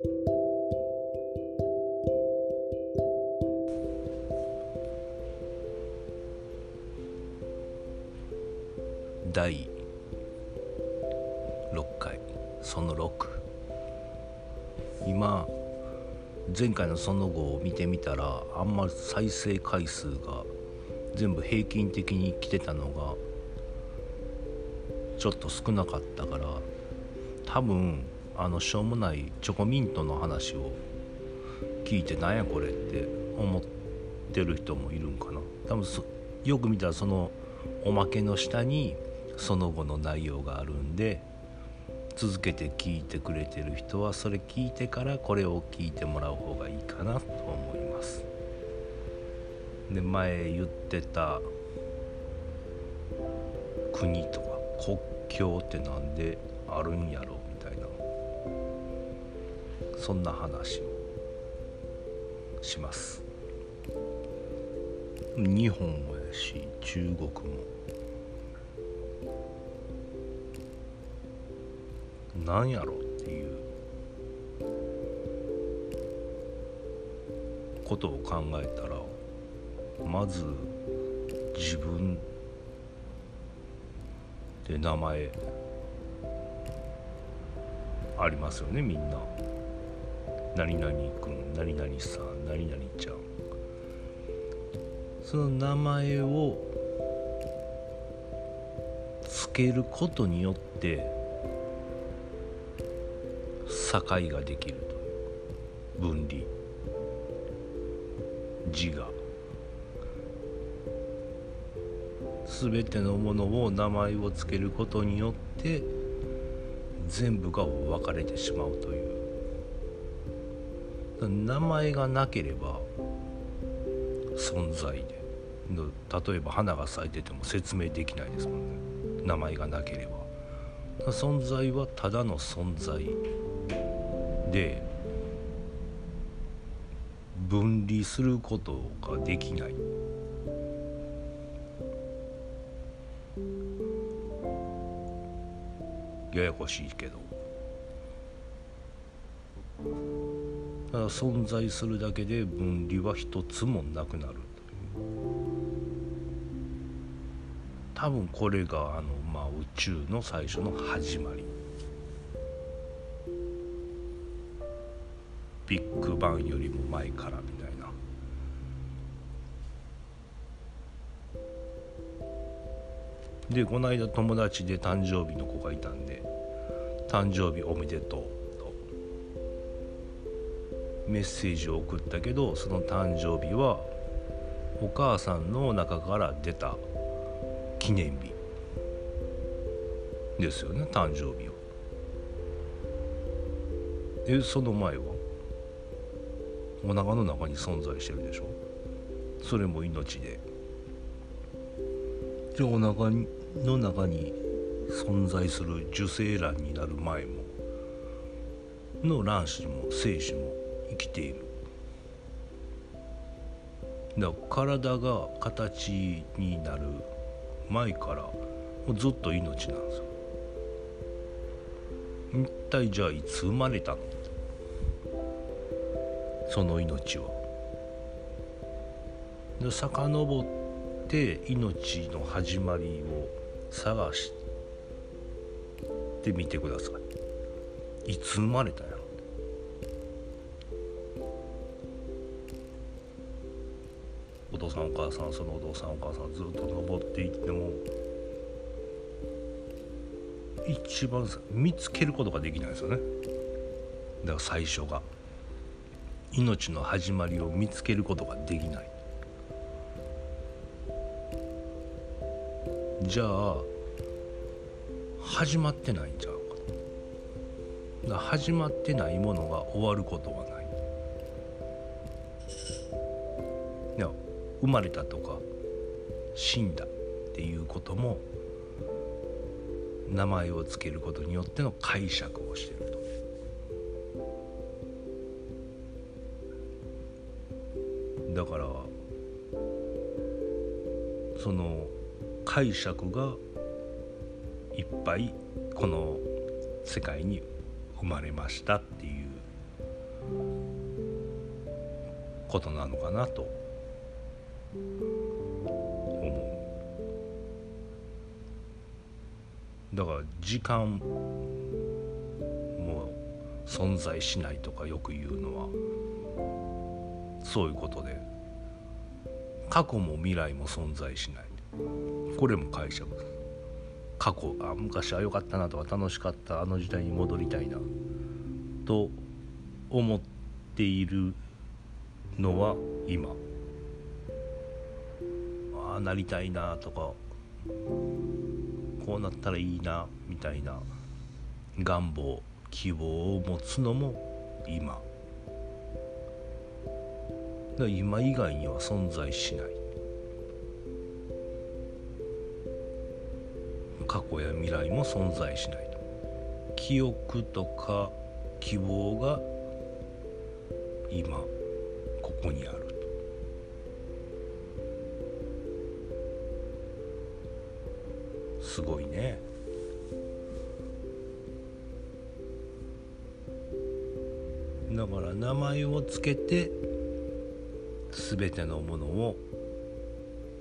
第6回その6今前回のその後を見てみたらあんま再生回数が全部平均的に来てたのがちょっと少なかったから多分あのしょうもないチョコミントの話を聞いてなんやこれって思ってる人もいるんかな。多分よく見たらそのおまけの下にその後の内容があるんで続けて聞いてくれてる人はそれ聞いてからこれを聞いてもらう方がいいかなと思います。で前言ってた国とか国境ってなんであるんやろみたいなそんな話をします。日本もやし中国も。なんやろっていうことを考えたらまず自分で名前ありますよねみんな。何々君何々さん何々ちゃん。その名前をつけることによって境ができるという分離。自我。全てのものを名前を付けることによって全部が分かれてしまうという。名前がなければ存在で。例えば花が咲いてても説明できないですもんね。名前がなければ。存在はただの存在で分離することができない。ややこしいけど。存在するだけで分離は一つもなくなる。多分これがあの、まあ、宇宙の最初の始まり。ビッグバンよりも前からみたいな。でこの間友達で誕生日の子がいたんで「誕生日おめでとう」メッセージを送ったけどその誕生日はお母さんの中から出た記念日ですよね誕生日は。えその前は？お腹の中に存在してるでしょ？それも命で。じゃあお腹の中に存在する受精卵になる前もの卵子も精子も生きているだから体が形になる前からもうずっと命なんですよ一体じゃあいつ生まれたの？その命は。で遡って命の始まりを探してみてください。いつ生まれたんや？さんお母さんそのお父さんお母さんずっと登っていっても一番見つけることができないですよね。だから最初が。命の始まりを見つけることができない。じゃあ始まってないんちゃうか。始まってないものが終わることはない。生まれたとか死んだっていうことも名前を付けることによっての解釈をしてると。だからその解釈がいっぱいこの世界に生まれましたっていうことなのかなと思う。だから時間も存在しないとかよく言うのはそういうことで。過去も未来も存在しない。これも解釈過去あ昔は良かったなとか楽しかったあの時代に戻りたいな。と思っているのは今。なりたいなとかこうなったらいいなみたいな願望希望を持つのも今。今以外には存在しない。過去や未来も存在しない。記憶とか希望が今ここにある。すごいね。だから名前をつけて全てのものを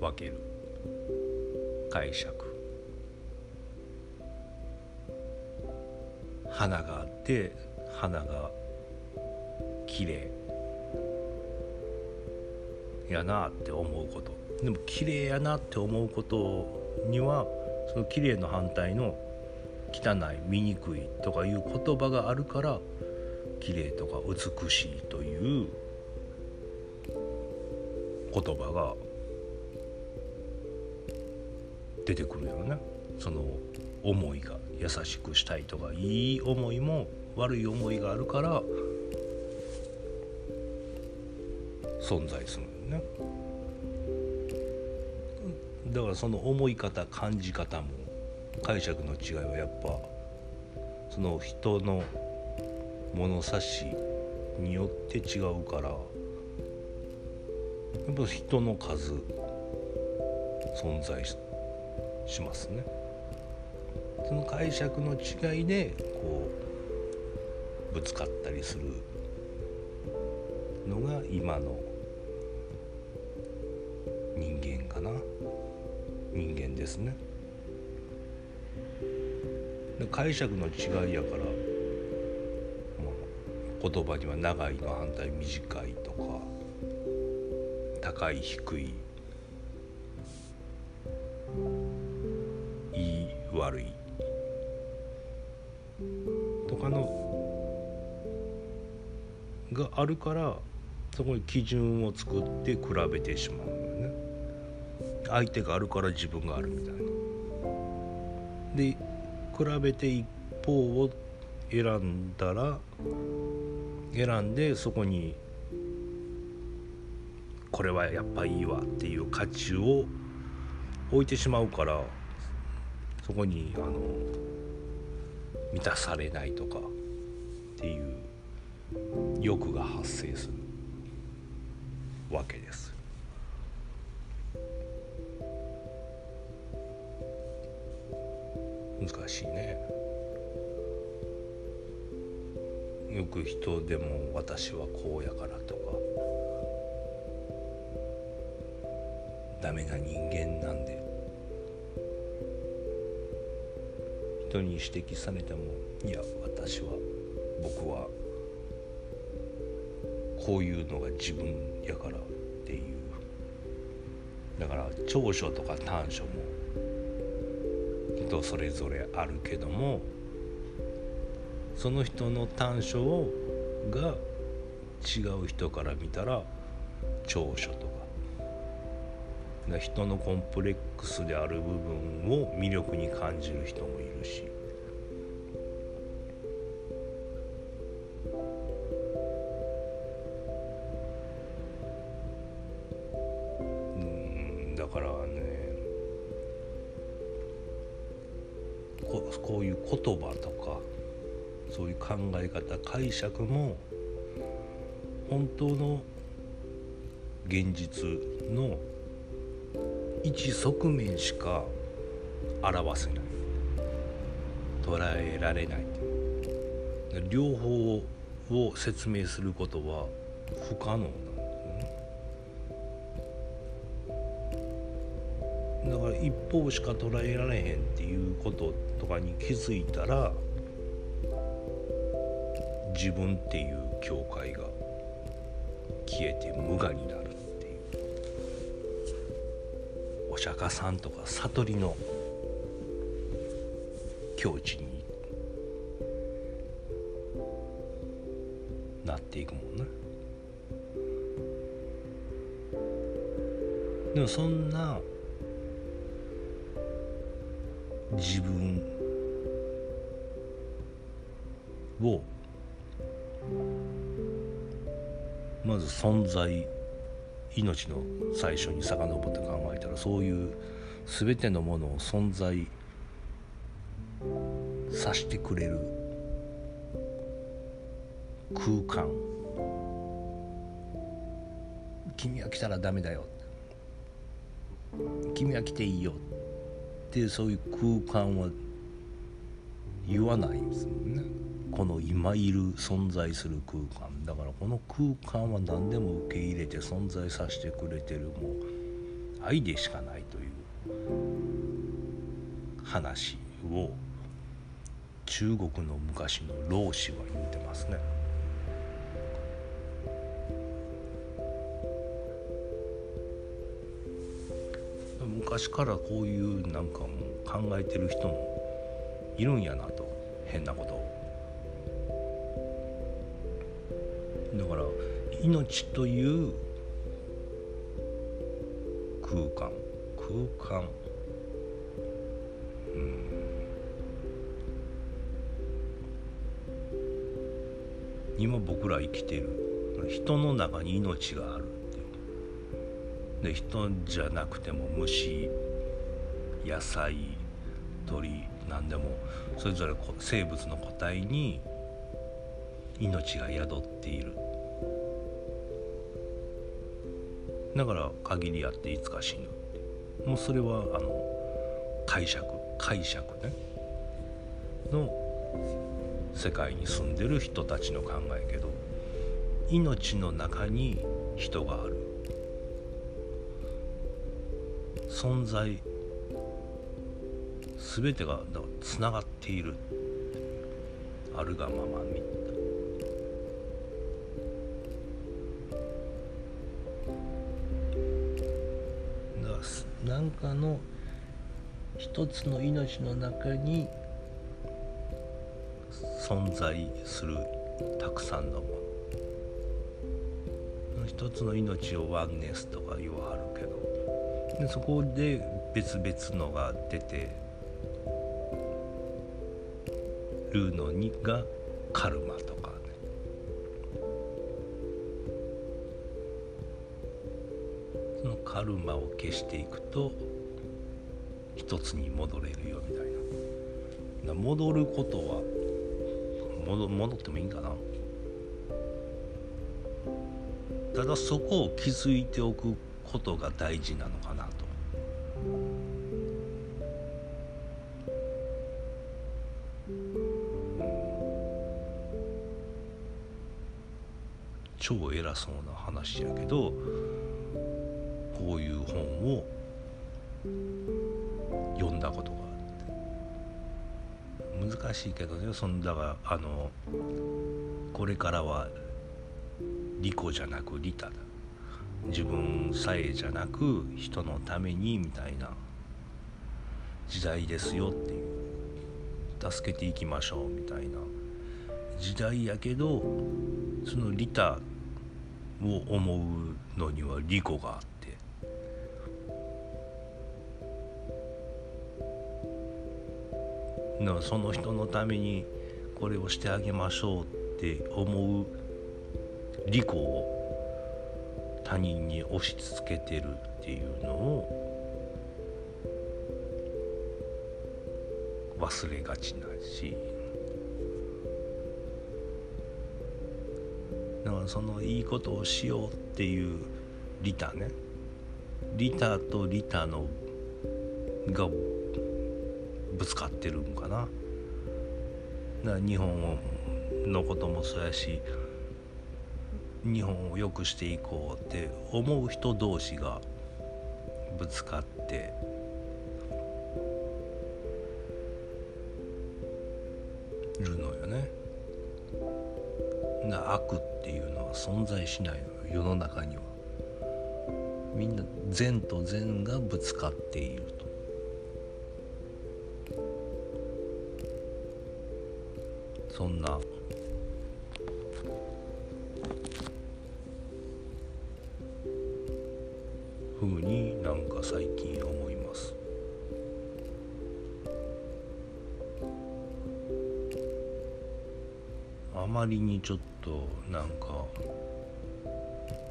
分ける。解釈。花があって花が綺麗。やなって思うこと。でも綺麗やなって思うことにはその綺麗の反対の汚い醜いとかいう言葉があるから綺麗とか美しいという言葉が出てくるよね。その思いが優しくしたいとかいい思いも悪い思いがあるから存在するんね。だからその思い方感じ方も解釈の違いはやっぱその人の物差しによって違うからやっぱ人の数存在しますね。その解釈の違いでこうぶつかったりするのが今の人間かな。人間ですね。解釈の違いやから言葉には長いの反対短いとか高い低いいい悪いとかのがあるからそこに基準を作って比べてしまう。相手があるから自分があるみたいな。で比べて一方を選んだら選んでそこにこれはやっぱいいわっていう価値を置いてしまうからそこにあの満たされないとかっていう欲が発生するわけです。難しいね。よく人でも私はこうやからとか。ダメな人間なんで。人に指摘されてもいや私は僕はこういうのが自分やからっていう。だから長所とか短所も人それぞれあるけどもその人の短所が違う人から見たら長所とか。人のコンプレックスである部分を魅力に感じる人もいるしここういう言葉とかそういう考え方解釈も本当の現実の一側面しか表せない。捉えられない。両方を説明することは不可能なだから一方しか捉えられへんっていうこととかに気づいたら自分っていう境界が消えて無我になるっていう。お釈迦さんとか悟りの境地になっていくもんねでもそんな自分。をまず存在命の最初に遡って考えたらそういう全てのものを存在さしてくれる空間。君は来たらダメだよ。君は来ていいよ。ってそういう空間は言わないんですもんねこの今いる存在する空間だからこの空間は何でも受け入れて存在させてくれてるもう愛でしかないという話を中国の昔の老子は言ってますね。昔からこういうなんかもう考えてる人もいるんやなと変なこと。だから命という空間。空間。うん。今僕ら生きてる。人の中に命がある。で人じゃなくても虫野菜鳥何でもそれぞれ生物の個体に命が宿っている。だから限りあっていつか死ぬもうそれはあの解釈解釈ね。の世界に住んでる人たちの考えけど命の中に人がある。存在全てがつながっている。あるがままみだ何かの一つの命の中に存在するたくさんのもの。一つの命をワンネスとか言わはるけど。でそこで別々のが出てるのにがカルマとかね。そのカルマを消していくと一つに戻れるよみたいな。戻ることは戻戻ってもいいんかな。ただそこを気づいておくことが大事なのかな。偉そうな話やけどこういう本を読んだことがあって。難しいけどねそんだがあのこれからは利己じゃなく利他だ。自分さえじゃなく人のためにみたいな時代ですよっていう。助けていきましょうみたいな時代やけどその利他を思うのには利己があって。だからその人のためにこれをしてあげましょうって思う利己を他人に押し付けてるっていうのを忘れがちなし。そのいいことをしようっていうリタね。リタとリタのがぶつかってるんかな。だから日本のこともそうやし日本を良くしていこうって思う人同士がぶつかってるのよね。悪っていう存在しないの世の中にはみんな善と善がぶつかっていると。そんなふうになんか最近思います。あまりにちょっとなんか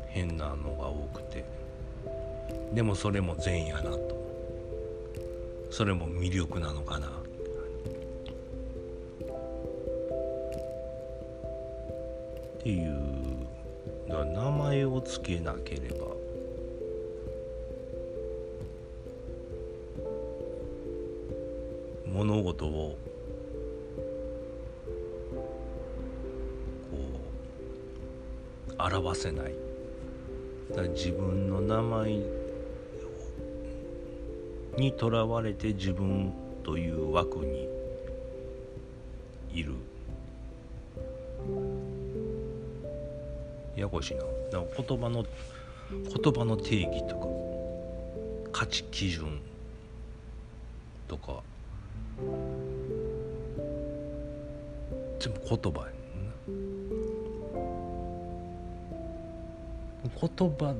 変なのが多くて。でもそれも善やなと。それも魅力なのかな。っていう名前を付けなければ。物事を表せない。だ自分の名前にとらわれて自分という枠にいる。ややこしいな。な言葉の言葉の定義とか価値基準とか全部言葉や言葉の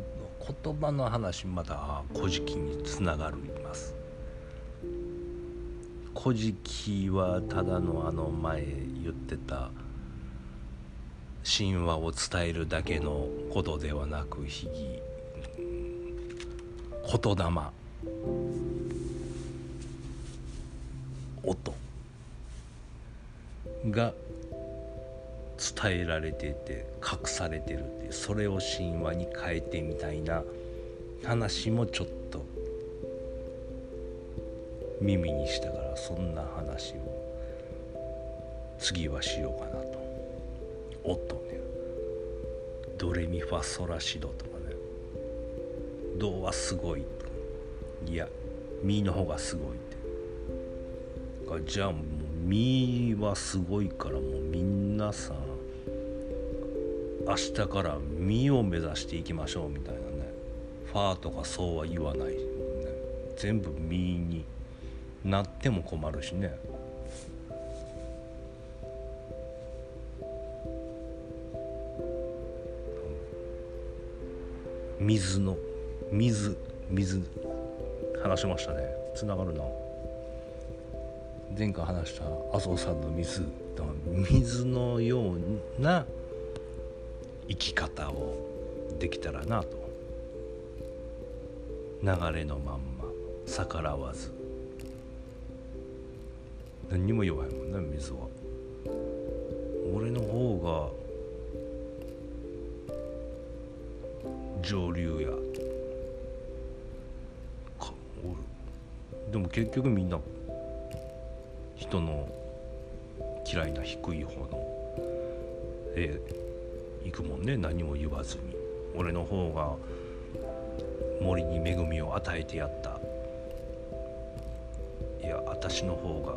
言葉の話まだ「古事記」につながります「古事記」はただのあの前言ってた神話を伝えるだけのことではなく秘技言霊。音。が伝えられてて隠されてるってそれを神話に変えてみたいな話もちょっと耳にしたからそんな話を次はしようかなと。音ね。ドレミファソラシドとかね。ドはすごいいやミの方がすごいって。じゃあもうミはすごいからもうみんな明日からミを目指していきましょうみたいなね。ファーとかそうは言わない、ね、全部ミになっても困るしね。水の水水。話しましたね。つながるな。前回話した麻生さんの水水のような生き方をできたらなと。流れのまんま逆らわず。何にも弱いもんね水は。俺の方が上流や。かでも結局みんな人の嫌いな低い方のえ行くもんね。何も言わずに。俺の方が森に恵みを与えてやった。いや私の方が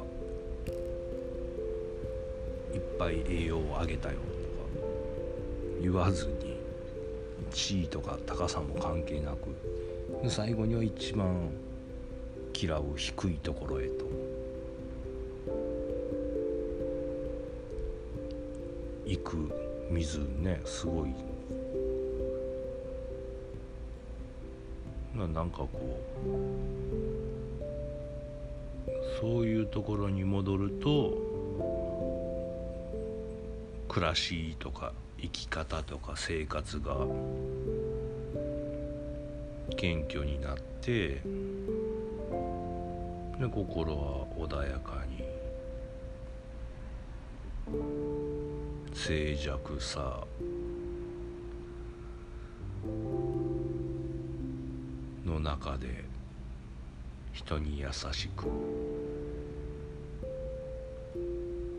いっぱい栄養をあげたよ。とか言わずに地位とか高さも関係なく最後には一番嫌う低いところへと。行く水ねすごい。ななんかこうそういうところに戻ると暮らしとか生き方とか生活が謙虚になってで心は穏やかに。静寂さ。の中で人に優しく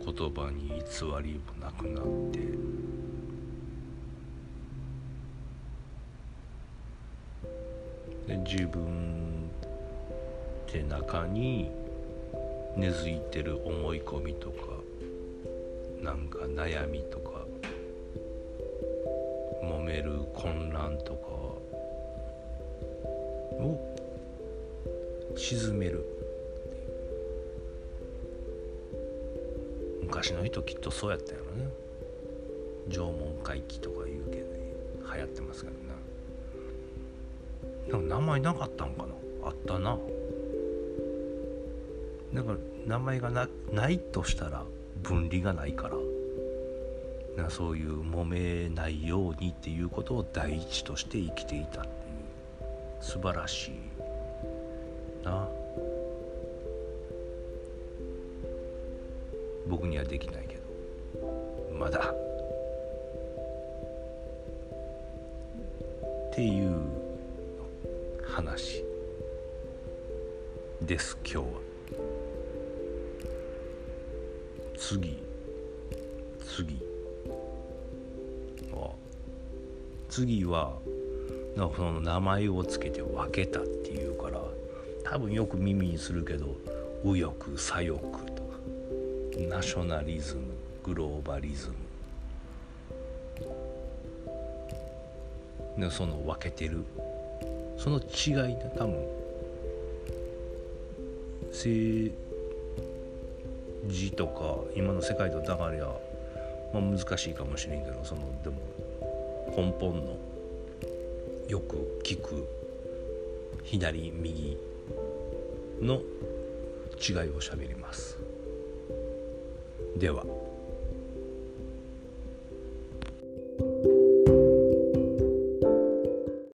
言葉に偽りもなくなってで自分って中に根付いてる思い込みとかなんか悩みとか揉める混乱とかを沈める。昔の人きっとそうやったよね。縄文回帰とか言うけど、ね、流行ってますけどねでも名前なかったんかな。あったな。だから名前がなないとしたら分離がないから。なそういう揉めないようにっていうことを第一として生きていたっていう。素晴らしい。な。僕にはできないけど。まだ。っていう話。です今日は。次。次。は次はなんかその名前をつけて分けたっていうから多分よく耳にするけど右翼左翼とか。ナショナリズムグローバリズム。でその分けてる。その違いで多分。政字とか今の世界とだから、まあ、難しいかもしれんけどそのでも根本のよく聞く左右の違いをしゃべります。では。